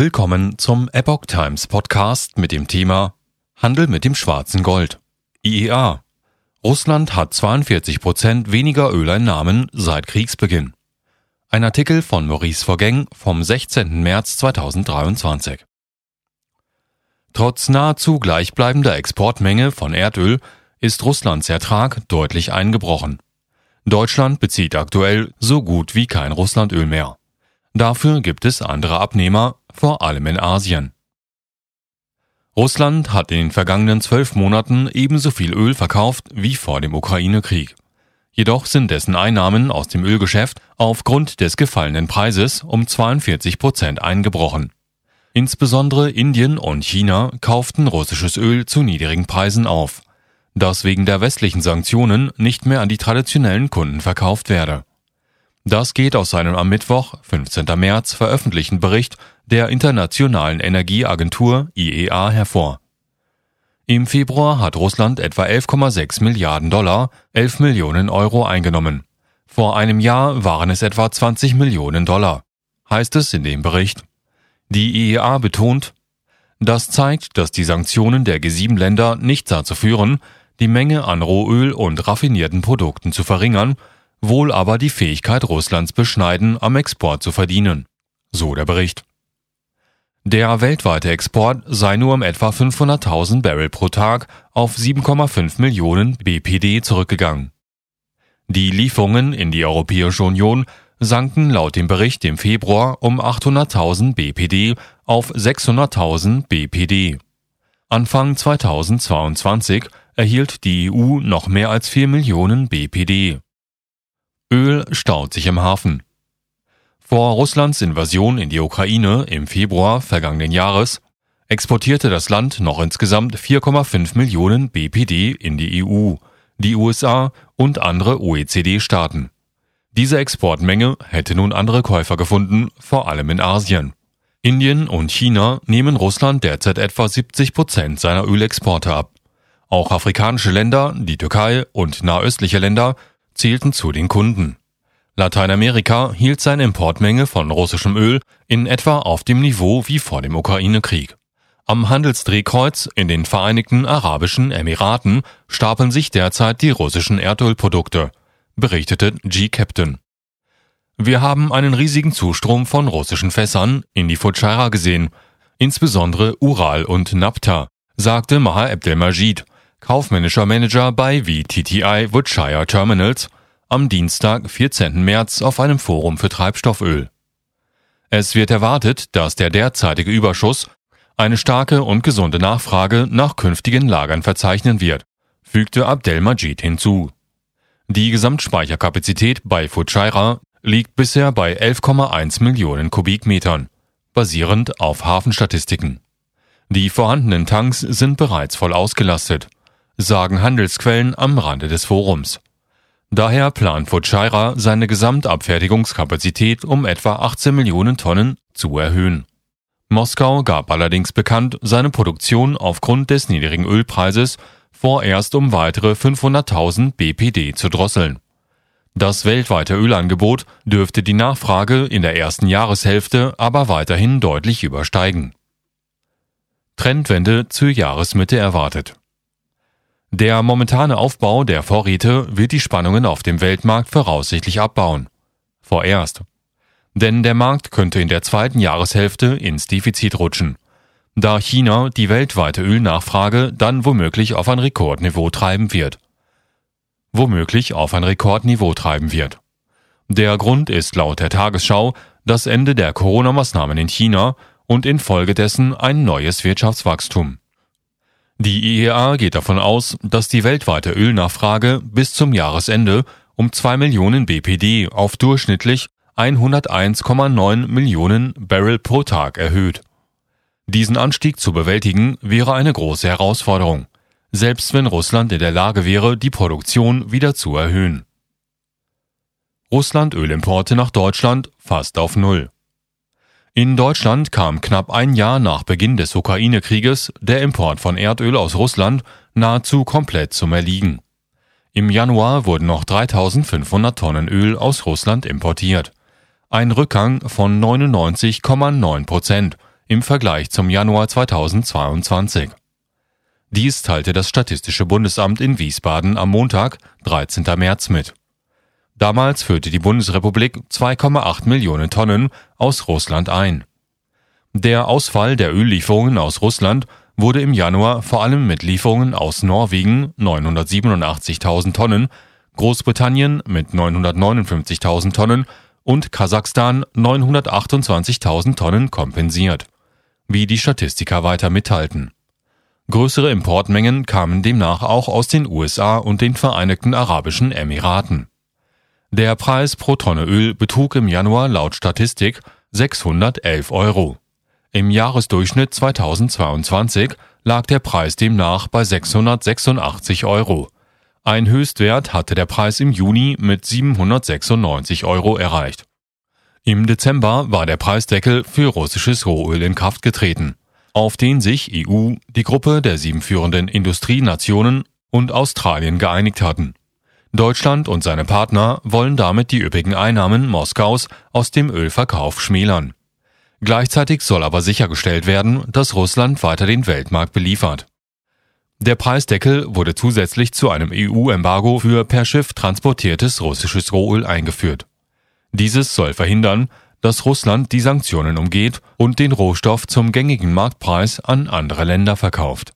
Willkommen zum Epoch Times Podcast mit dem Thema Handel mit dem schwarzen Gold. IEA. Russland hat 42 Prozent weniger Öleinnahmen seit Kriegsbeginn. Ein Artikel von Maurice Vorgäng vom 16. März 2023. Trotz nahezu gleichbleibender Exportmenge von Erdöl ist Russlands Ertrag deutlich eingebrochen. Deutschland bezieht aktuell so gut wie kein Russlandöl mehr. Dafür gibt es andere Abnehmer, vor allem in Asien. Russland hat in den vergangenen zwölf Monaten ebenso viel Öl verkauft wie vor dem Ukraine-Krieg. Jedoch sind dessen Einnahmen aus dem Ölgeschäft aufgrund des gefallenen Preises um 42 Prozent eingebrochen. Insbesondere Indien und China kauften russisches Öl zu niedrigen Preisen auf, das wegen der westlichen Sanktionen nicht mehr an die traditionellen Kunden verkauft werde. Das geht aus seinem am Mittwoch, 15. März, veröffentlichten Bericht der Internationalen Energieagentur IEA hervor. Im Februar hat Russland etwa 11,6 Milliarden Dollar, 11 Millionen Euro eingenommen. Vor einem Jahr waren es etwa 20 Millionen Dollar, heißt es in dem Bericht. Die IEA betont, das zeigt, dass die Sanktionen der G7-Länder nicht dazu führen, die Menge an Rohöl und raffinierten Produkten zu verringern, wohl aber die Fähigkeit Russlands beschneiden, am Export zu verdienen. So der Bericht. Der weltweite Export sei nur um etwa 500.000 Barrel pro Tag auf 7,5 Millionen BPD zurückgegangen. Die Lieferungen in die Europäische Union sanken laut dem Bericht im Februar um 800.000 BPD auf 600.000 BPD. Anfang 2022 erhielt die EU noch mehr als 4 Millionen BPD. Öl staut sich im Hafen. Vor Russlands Invasion in die Ukraine im Februar vergangenen Jahres exportierte das Land noch insgesamt 4,5 Millionen BPD in die EU, die USA und andere OECD-Staaten. Diese Exportmenge hätte nun andere Käufer gefunden, vor allem in Asien. Indien und China nehmen Russland derzeit etwa 70 Prozent seiner Ölexporte ab. Auch afrikanische Länder, die Türkei und nahöstliche Länder zählten zu den Kunden. Lateinamerika hielt seine Importmenge von russischem Öl in etwa auf dem Niveau wie vor dem Ukraine-Krieg. Am Handelsdrehkreuz in den Vereinigten Arabischen Emiraten stapeln sich derzeit die russischen Erdölprodukte, berichtete G-Captain. Wir haben einen riesigen Zustrom von russischen Fässern in die Fujairah gesehen, insbesondere Ural und Napta, sagte Maha Abdelmajid, kaufmännischer Manager bei VTTI Woodshire Terminals, am Dienstag, 14. März auf einem Forum für Treibstofföl. Es wird erwartet, dass der derzeitige Überschuss eine starke und gesunde Nachfrage nach künftigen Lagern verzeichnen wird, fügte Abdelmajid hinzu. Die Gesamtspeicherkapazität bei Fujairah liegt bisher bei 11,1 Millionen Kubikmetern, basierend auf Hafenstatistiken. Die vorhandenen Tanks sind bereits voll ausgelastet sagen Handelsquellen am Rande des Forums. Daher plant Fujairah seine Gesamtabfertigungskapazität um etwa 18 Millionen Tonnen zu erhöhen. Moskau gab allerdings bekannt, seine Produktion aufgrund des niedrigen Ölpreises vorerst um weitere 500.000 BPD zu drosseln. Das weltweite Ölangebot dürfte die Nachfrage in der ersten Jahreshälfte aber weiterhin deutlich übersteigen. Trendwende zur Jahresmitte erwartet. Der momentane Aufbau der Vorräte wird die Spannungen auf dem Weltmarkt voraussichtlich abbauen. Vorerst. Denn der Markt könnte in der zweiten Jahreshälfte ins Defizit rutschen, da China die weltweite Ölnachfrage dann womöglich auf ein Rekordniveau treiben wird. Womöglich auf ein Rekordniveau treiben wird. Der Grund ist laut der Tagesschau das Ende der Corona-Maßnahmen in China und infolgedessen ein neues Wirtschaftswachstum. Die IEA geht davon aus, dass die weltweite Ölnachfrage bis zum Jahresende um 2 Millionen BPD auf durchschnittlich 101,9 Millionen Barrel pro Tag erhöht. Diesen Anstieg zu bewältigen wäre eine große Herausforderung, selbst wenn Russland in der Lage wäre, die Produktion wieder zu erhöhen. Russland Ölimporte nach Deutschland fast auf Null. In Deutschland kam knapp ein Jahr nach Beginn des Ukraine-Krieges der Import von Erdöl aus Russland nahezu komplett zum Erliegen. Im Januar wurden noch 3500 Tonnen Öl aus Russland importiert. Ein Rückgang von 99,9 Prozent im Vergleich zum Januar 2022. Dies teilte das Statistische Bundesamt in Wiesbaden am Montag, 13. März mit. Damals führte die Bundesrepublik 2,8 Millionen Tonnen aus Russland ein. Der Ausfall der Öllieferungen aus Russland wurde im Januar vor allem mit Lieferungen aus Norwegen 987.000 Tonnen, Großbritannien mit 959.000 Tonnen und Kasachstan 928.000 Tonnen kompensiert, wie die Statistiker weiter mitteilten. Größere Importmengen kamen demnach auch aus den USA und den Vereinigten Arabischen Emiraten. Der Preis pro Tonne Öl betrug im Januar laut Statistik 611 Euro. Im Jahresdurchschnitt 2022 lag der Preis demnach bei 686 Euro. Ein Höchstwert hatte der Preis im Juni mit 796 Euro erreicht. Im Dezember war der Preisdeckel für russisches Rohöl in Kraft getreten, auf den sich EU, die Gruppe der sieben führenden Industrienationen und Australien geeinigt hatten. Deutschland und seine Partner wollen damit die üppigen Einnahmen Moskaus aus dem Ölverkauf schmälern. Gleichzeitig soll aber sichergestellt werden, dass Russland weiter den Weltmarkt beliefert. Der Preisdeckel wurde zusätzlich zu einem EU-Embargo für per Schiff transportiertes russisches Rohöl eingeführt. Dieses soll verhindern, dass Russland die Sanktionen umgeht und den Rohstoff zum gängigen Marktpreis an andere Länder verkauft